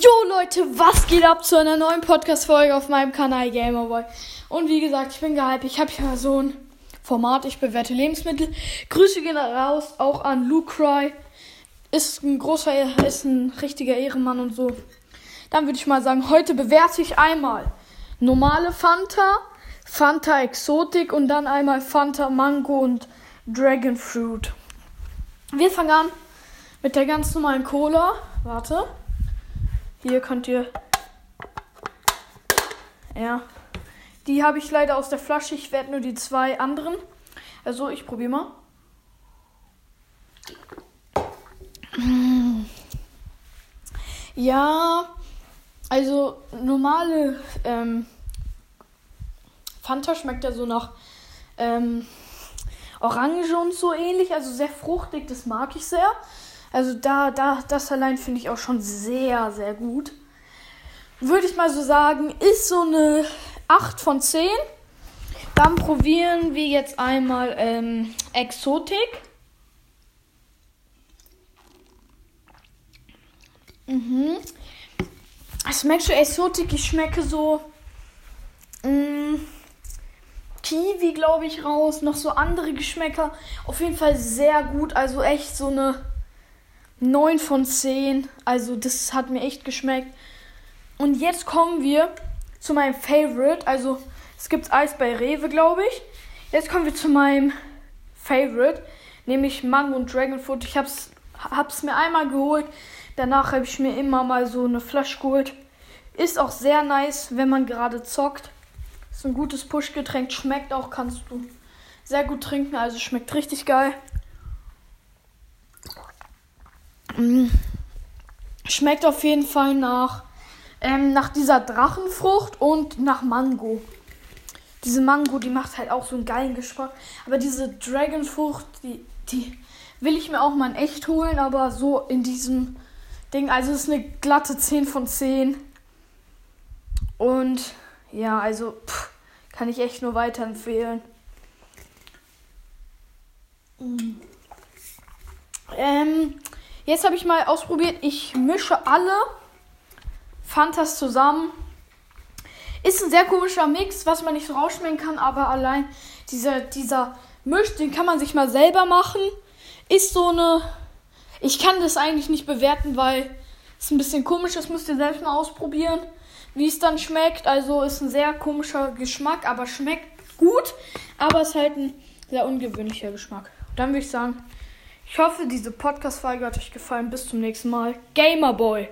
Jo Leute, was geht ab zu einer neuen Podcast-Folge auf meinem Kanal Gamerboy? Und wie gesagt, ich bin gehypt. Ich habe ja so ein Format, ich bewerte Lebensmittel. Grüße gehen raus, auch an Luke Cry. Ist ein großer, ist ein richtiger Ehrenmann und so. Dann würde ich mal sagen, heute bewerte ich einmal normale Fanta, Fanta Exotik und dann einmal Fanta Mango und Dragon Fruit. Wir fangen an mit der ganz normalen Cola. Warte. Hier könnt ihr. Ja. Die habe ich leider aus der Flasche. Ich werde nur die zwei anderen. Also, ich probiere mal. Ja, also normale ähm, Fanta schmeckt ja so nach ähm, Orange und so ähnlich, also sehr fruchtig, das mag ich sehr. Also da, da, das allein finde ich auch schon sehr, sehr gut. Würde ich mal so sagen, ist so eine 8 von 10. Dann probieren wir jetzt einmal ähm, Exotik. Mhm. Es schmeckt schon Exotik. Ich schmecke so mh, mm, Kiwi, glaube ich, raus. Noch so andere Geschmäcker. Auf jeden Fall sehr gut. Also echt so eine 9 von 10. Also das hat mir echt geschmeckt. Und jetzt kommen wir zu meinem Favorite. Also es gibt Eis bei Rewe, glaube ich. Jetzt kommen wir zu meinem Favorite, nämlich Mango und Dragonfruit. Ich hab's, hab's mir einmal geholt. Danach habe ich mir immer mal so eine Flasche geholt. Ist auch sehr nice, wenn man gerade zockt. Ist ein gutes Pushgetränk, schmeckt auch, kannst du sehr gut trinken, also schmeckt richtig geil. Mm. Schmeckt auf jeden Fall nach, ähm, nach dieser Drachenfrucht und nach Mango. Diese Mango, die macht halt auch so einen geilen Geschmack. Aber diese Dragonfrucht, die, die will ich mir auch mal in echt holen, aber so in diesem Ding. Also ist eine glatte 10 von 10. Und ja, also pff, kann ich echt nur weiterempfehlen. Mm. Ähm, Jetzt habe ich mal ausprobiert, ich mische alle Fantas zusammen. Ist ein sehr komischer Mix, was man nicht so rausschmecken kann, aber allein dieser, dieser Misch, den kann man sich mal selber machen. Ist so eine. Ich kann das eigentlich nicht bewerten, weil es ein bisschen komisch ist. Müsst ihr selbst mal ausprobieren, wie es dann schmeckt. Also ist ein sehr komischer Geschmack, aber schmeckt gut. Aber ist halt ein sehr ungewöhnlicher Geschmack. Dann würde ich sagen, ich hoffe, diese Podcast-Folge hat euch gefallen. Bis zum nächsten Mal. Gamerboy.